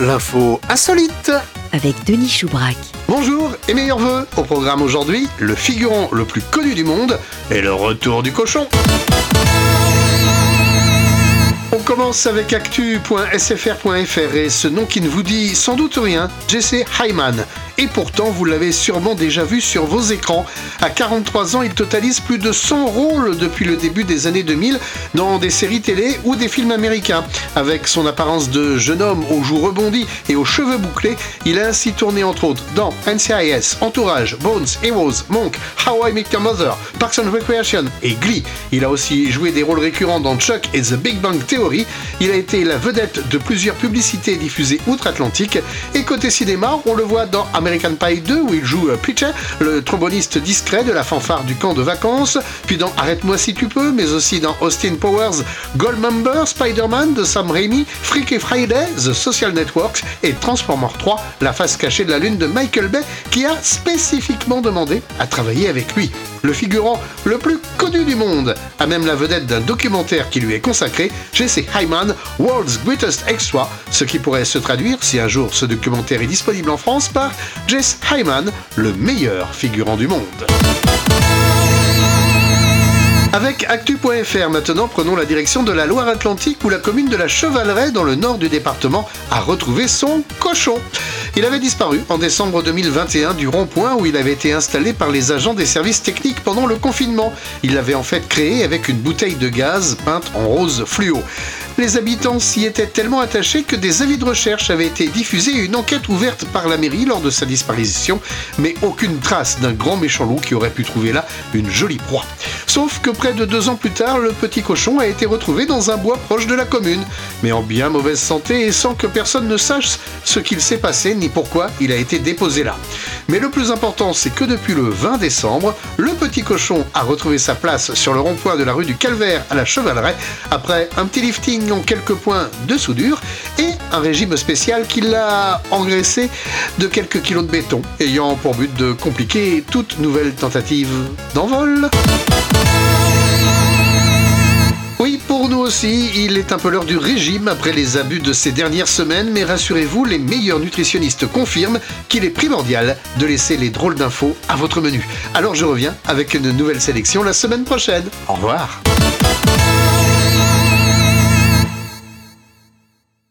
l'info insolite. avec Denis Choubrac. Bonjour et meilleurs vœux. Au programme aujourd'hui, le figurant le plus connu du monde et le retour du cochon. On commence avec actu.sfr.fr et ce nom qui ne vous dit sans doute rien, Jesse Hyman. Et pourtant, vous l'avez sûrement déjà vu sur vos écrans. À 43 ans, il totalise plus de 100 rôles depuis le début des années 2000 dans des séries télé ou des films américains. Avec son apparence de jeune homme aux joues rebondies et aux cheveux bouclés, il a ainsi tourné entre autres dans NCIS, Entourage, Bones, Heroes, Monk, How I Met Your Mother, Parks and Recreation et Glee. Il a aussi joué des rôles récurrents dans Chuck et The Big Bang Theory. Il a été la vedette de plusieurs publicités diffusées outre-Atlantique. Et côté cinéma, on le voit dans American Pie 2 où il joue euh, Pitcher, le tromboniste discret de la fanfare du camp de vacances, puis dans Arrête-moi si tu peux, mais aussi dans Austin Powers, Goldmember, Spider-Man de Sam Raimi, Freaky Friday, The Social Networks et Transformers 3, la face cachée de la lune de Michael Bay qui a spécifiquement demandé à travailler avec lui. Le figurant le plus connu du monde a même la vedette d'un documentaire qui lui est consacré, Jesse Hyman, World's Greatest Extra, ce qui pourrait se traduire, si un jour ce documentaire est disponible en France, par Jess Hyman, le meilleur figurant du monde. Avec Actu.fr maintenant, prenons la direction de la Loire-Atlantique où la commune de la Chevaleraie, dans le nord du département, a retrouvé son cochon. Il avait disparu en décembre 2021 du rond-point où il avait été installé par les agents des services techniques pendant le confinement. Il l'avait en fait créé avec une bouteille de gaz peinte en rose fluo. Les habitants s'y étaient tellement attachés que des avis de recherche avaient été diffusés et une enquête ouverte par la mairie lors de sa disparition, mais aucune trace d'un grand méchant loup qui aurait pu trouver là une jolie proie. Sauf que près de deux ans plus tard, le petit cochon a été retrouvé dans un bois proche de la commune, mais en bien mauvaise santé et sans que personne ne sache ce qu'il s'est passé ni pourquoi il a été déposé là. Mais le plus important, c'est que depuis le 20 décembre, le petit cochon a retrouvé sa place sur le rond-point de la rue du Calvaire à la Chevaleraie, après un petit lifting en quelques points de soudure et un régime spécial qui l'a engraissé de quelques kilos de béton, ayant pour but de compliquer toute nouvelle tentative d'envol. Aussi, il est un peu l'heure du régime après les abus de ces dernières semaines, mais rassurez-vous, les meilleurs nutritionnistes confirment qu'il est primordial de laisser les drôles d'infos à votre menu. Alors je reviens avec une nouvelle sélection la semaine prochaine. Au revoir.